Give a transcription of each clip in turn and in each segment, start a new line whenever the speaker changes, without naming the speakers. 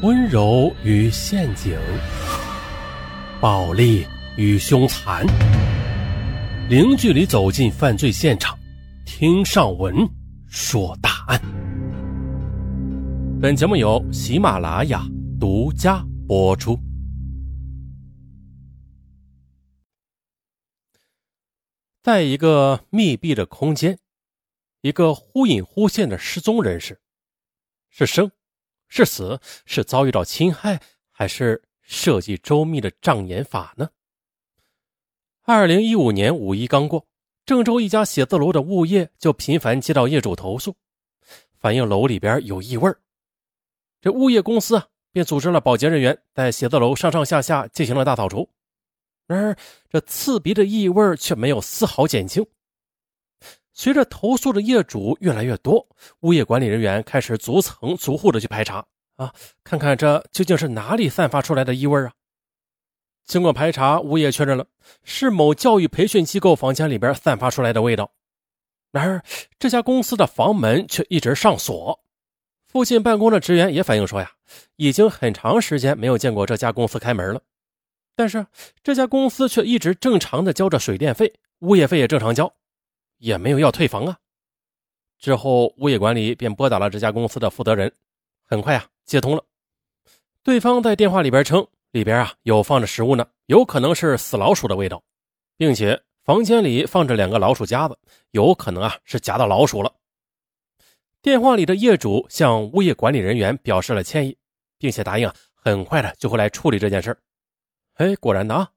温柔与陷阱，暴力与凶残，零距离走进犯罪现场，听上文说大案。本节目由喜马拉雅独家播出。在一个密闭的空间，一个忽隐忽现的失踪人士，是生。是死，是遭遇到侵害，还是设计周密的障眼法呢？二零一五年五一刚过，郑州一家写字楼的物业就频繁接到业主投诉，反映楼里边有异味这物业公司啊，便组织了保洁人员在写字楼上上下下进行了大扫除。然而，这刺鼻的异味却没有丝毫减轻。随着投诉的业主越来越多，物业管理人员开始逐层逐户的去排查啊，看看这究竟是哪里散发出来的异味啊。经过排查，物业确认了是某教育培训机构房间里边散发出来的味道。然而，这家公司的房门却一直上锁。附近办公的职员也反映说呀，已经很长时间没有见过这家公司开门了。但是这家公司却一直正常的交着水电费，物业费也正常交。也没有要退房啊。之后，物业管理便拨打了这家公司的负责人，很快啊接通了。对方在电话里边称，里边啊有放着食物呢，有可能是死老鼠的味道，并且房间里放着两个老鼠夹子，有可能啊是夹到老鼠了。电话里的业主向物业管理人员表示了歉意，并且答应啊很快的就会来处理这件事哎，果然的啊。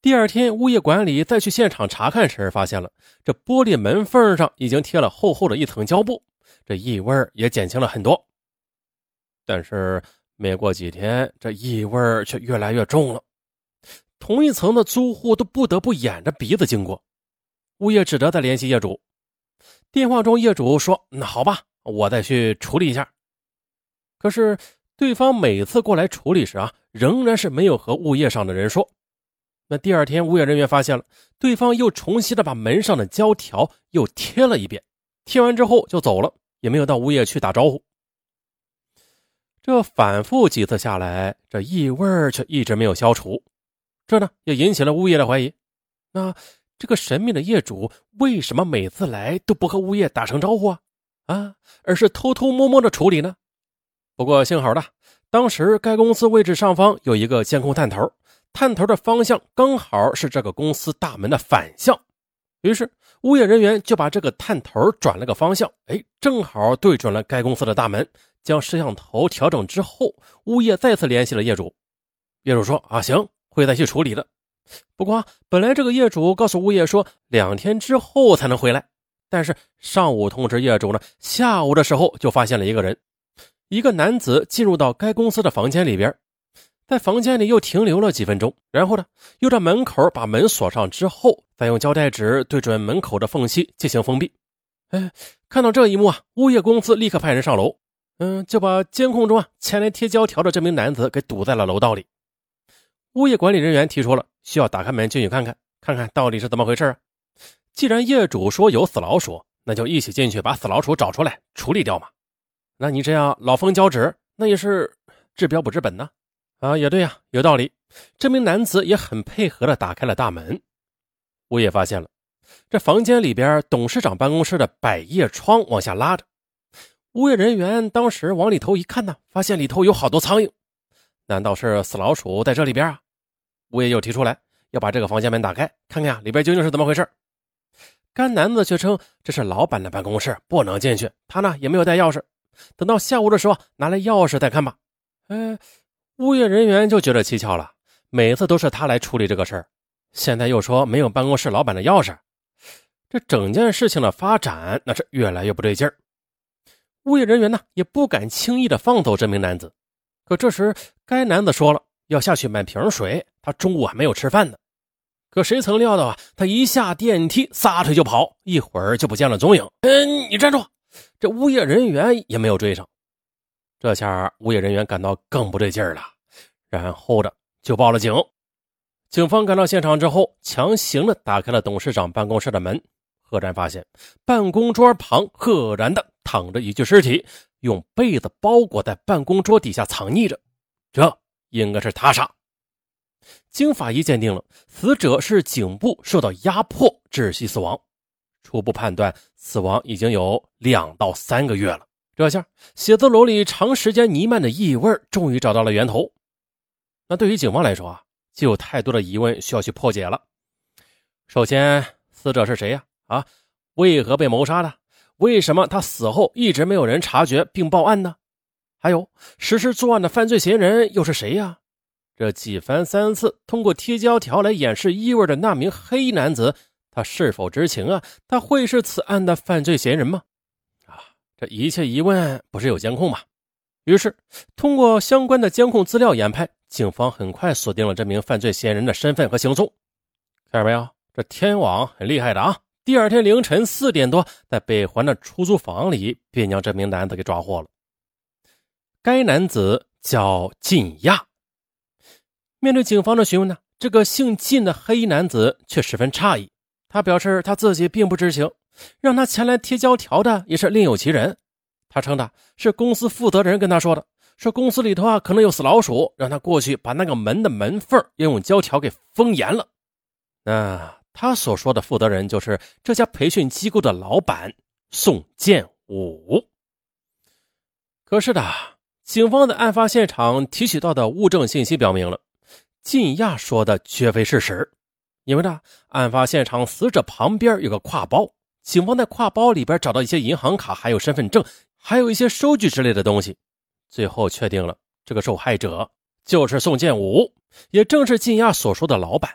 第二天，物业管理再去现场查看时，发现了这玻璃门缝上已经贴了厚厚的一层胶布，这异味也减轻了很多。但是没过几天，这异味却越来越重了。同一层的租户都不得不掩着鼻子经过，物业只得再联系业主。电话中，业主说：“那好吧，我再去处理一下。”可是对方每次过来处理时啊，仍然是没有和物业上的人说。那第二天，物业人员发现了对方又重新的把门上的胶条又贴了一遍，贴完之后就走了，也没有到物业去打招呼。这反复几次下来，这异味却一直没有消除，这呢也引起了物业的怀疑。那这个神秘的业主为什么每次来都不和物业打声招呼啊？啊，而是偷偷摸摸的处理呢？不过幸好的，当时该公司位置上方有一个监控探头。探头的方向刚好是这个公司大门的反向，于是物业人员就把这个探头转了个方向，哎，正好对准了该公司的大门。将摄像头调整之后，物业再次联系了业主。业主说：“啊，行，会再去处理的。”不过本来这个业主告诉物业说两天之后才能回来，但是上午通知业主呢，下午的时候就发现了一个人，一个男子进入到该公司的房间里边。在房间里又停留了几分钟，然后呢，又到门口把门锁上之后，再用胶带纸对准门口的缝隙进行封闭。哎，看到这一幕啊，物业公司立刻派人上楼，嗯，就把监控中啊前来贴胶条的这名男子给堵在了楼道里。物业管理人员提出了需要打开门进去看看，看看到底是怎么回事啊。既然业主说有死老鼠，那就一起进去把死老鼠找出来处理掉嘛。那你这样老封胶纸，那也是治标不治本呢。啊也对呀，有道理。这名男子也很配合的打开了大门。物业发现了，这房间里边董事长办公室的百叶窗往下拉着。物业人员当时往里头一看呢，发现里头有好多苍蝇。难道是死老鼠在这里边啊？物业又提出来要把这个房间门打开，看看呀里边究竟是怎么回事。该男子却称这是老板的办公室，不能进去。他呢也没有带钥匙，等到下午的时候拿来钥匙再看吧。哎。物业人员就觉得蹊跷了，每次都是他来处理这个事儿，现在又说没有办公室老板的钥匙，这整件事情的发展那是越来越不对劲儿。物业人员呢也不敢轻易的放走这名男子，可这时该男子说了要下去买瓶水，他中午还没有吃饭呢。可谁曾料到啊，他一下电梯撒腿就跑，一会儿就不见了踪影。嗯，你站住！这物业人员也没有追上。这下物业人员感到更不对劲儿了，然后的就报了警。警方赶到现场之后，强行的打开了董事长办公室的门，赫然发现办公桌旁赫然的躺着一具尸体，用被子包裹在办公桌底下藏匿着。这应该是他杀。经法医鉴定了，死者是颈部受到压迫窒息死亡，初步判断死亡已经有两到三个月了。这下写字楼里长时间弥漫的异味终于找到了源头。那对于警方来说啊，就有太多的疑问需要去破解了。首先，死者是谁呀？啊，为何被谋杀的？为什么他死后一直没有人察觉并报案呢？还有，实施作案的犯罪嫌疑人又是谁呀？这几番三次通过贴胶条来掩饰异味的那名黑衣男子，他是否知情啊？他会是此案的犯罪嫌疑人吗？这一切疑问不是有监控吗？于是，通过相关的监控资料研判，警方很快锁定了这名犯罪嫌疑人的身份和行踪。看到没有？这天网很厉害的啊！第二天凌晨四点多，在北环的出租房里，便将这名男子给抓获了。该男子叫靳亚。面对警方的询问呢，这个姓靳的黑衣男子却十分诧异。他表示他自己并不知情，让他前来贴胶条的也是另有其人。他称的是公司负责人跟他说的，说公司里头啊可能有死老鼠，让他过去把那个门的门缝要用胶条给封严了。那。他所说的负责人就是这家培训机构的老板宋建武。可是的，警方在案发现场提取到的物证信息表明了，靳亚说的绝非事实。因为呢，案发现场死者旁边有个挎包，警方在挎包里边找到一些银行卡，还有身份证，还有一些收据之类的东西。最后确定了，这个受害者就是宋建武，也正是靳亚所说的老板。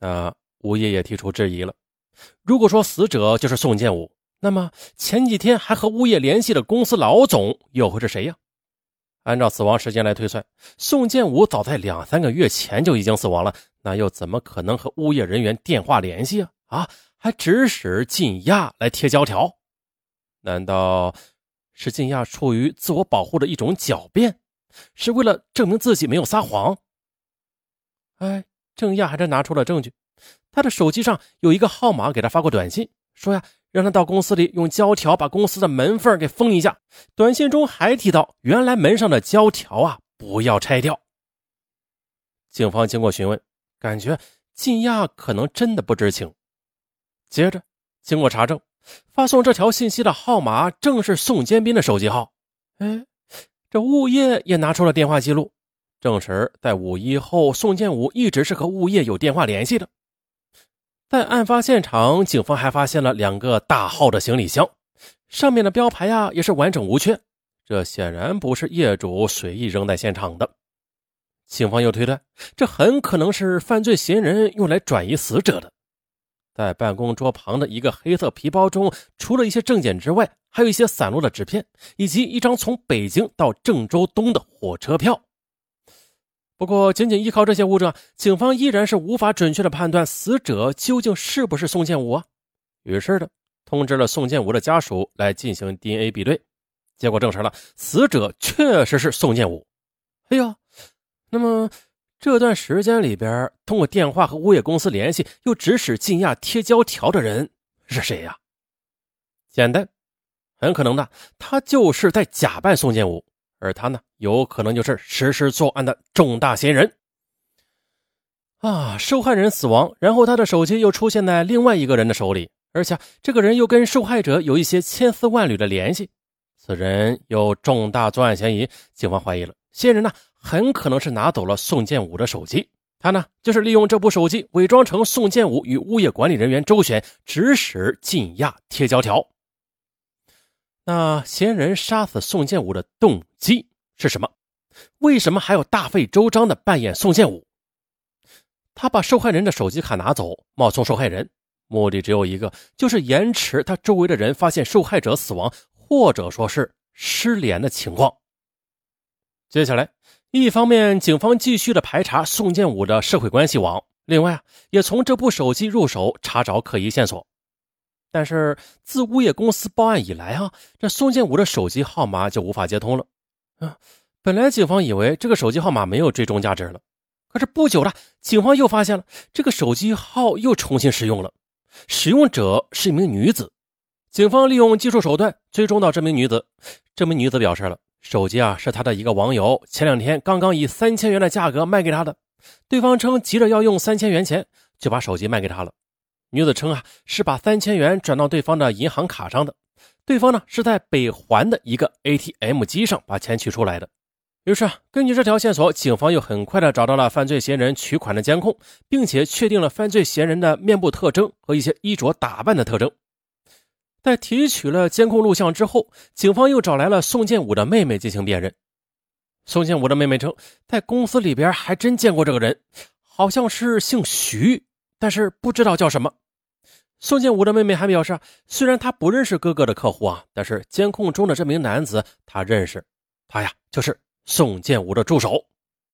啊。物业也提出质疑了。如果说死者就是宋建武，那么前几天还和物业联系的公司老总又会是谁呀？按照死亡时间来推算，宋建武早在两三个月前就已经死亡了，那又怎么可能和物业人员电话联系啊？啊，还指使靳亚来贴胶条？难道是靳亚出于自我保护的一种狡辩，是为了证明自己没有撒谎？哎，郑亚还真拿出了证据。他的手机上有一个号码，给他发过短信，说呀，让他到公司里用胶条把公司的门缝给封一下。短信中还提到，原来门上的胶条啊，不要拆掉。警方经过询问，感觉靳亚可能真的不知情。接着，经过查证，发送这条信息的号码正是宋建斌的手机号。哎，这物业也拿出了电话记录，证实在五一后，宋建武一直是和物业有电话联系的。在案发现场，警方还发现了两个大号的行李箱，上面的标牌呀也是完整无缺。这显然不是业主随意扔在现场的。警方又推断，这很可能是犯罪嫌疑人用来转移死者的。在办公桌旁的一个黑色皮包中，除了一些证件之外，还有一些散落的纸片，以及一张从北京到郑州东的火车票。不过，仅仅依靠这些物证，警方依然是无法准确的判断死者究竟是不是宋建武啊。于是呢，通知了宋建武的家属来进行 DNA 比对，结果证实了死者确实是宋建武。哎呀，那么这段时间里边，通过电话和物业公司联系，又指使靳亚贴胶条的人是谁呀？简单，很可能的，他就是在假扮宋建武。而他呢，有可能就是实施作案的重大嫌疑人啊！受害人死亡，然后他的手机又出现在另外一个人的手里，而且这个人又跟受害者有一些千丝万缕的联系，此人有重大作案嫌疑。警方怀疑了，嫌疑人呢，很可能是拿走了宋建武的手机，他呢，就是利用这部手机伪装成宋建武与物业管理人员周旋，指使靳亚贴胶条。那嫌疑人杀死宋建武的动机是什么？为什么还要大费周章的扮演宋建武？他把受害人的手机卡拿走，冒充受害人，目的只有一个，就是延迟他周围的人发现受害者死亡或者说是失联的情况。接下来，一方面警方继续的排查宋建武的社会关系网，另外，也从这部手机入手查找可疑线索。但是自物业公司报案以来啊，这宋建武的手机号码就无法接通了。啊，本来警方以为这个手机号码没有追踪价值了，可是不久了，警方又发现了这个手机号又重新使用了，使用者是一名女子。警方利用技术手段追踪到这名女子，这名女子表示了手机啊是他的一个网友前两天刚刚以三千元的价格卖给他的，对方称急着要用三千元钱，就把手机卖给他了。女子称啊是把三千元转到对方的银行卡上的，对方呢是在北环的一个 ATM 机上把钱取出来的。于是啊，根据这条线索，警方又很快的找到了犯罪嫌疑人取款的监控，并且确定了犯罪嫌疑人的面部特征和一些衣着打扮的特征。在提取了监控录像之后，警方又找来了宋建武的妹妹进行辨认。宋建武的妹妹称，在公司里边还真见过这个人，好像是姓徐，但是不知道叫什么。宋建武的妹妹还表示，虽然他不认识哥哥的客户啊，但是监控中的这名男子他认识，他呀就是。宋建武的助手。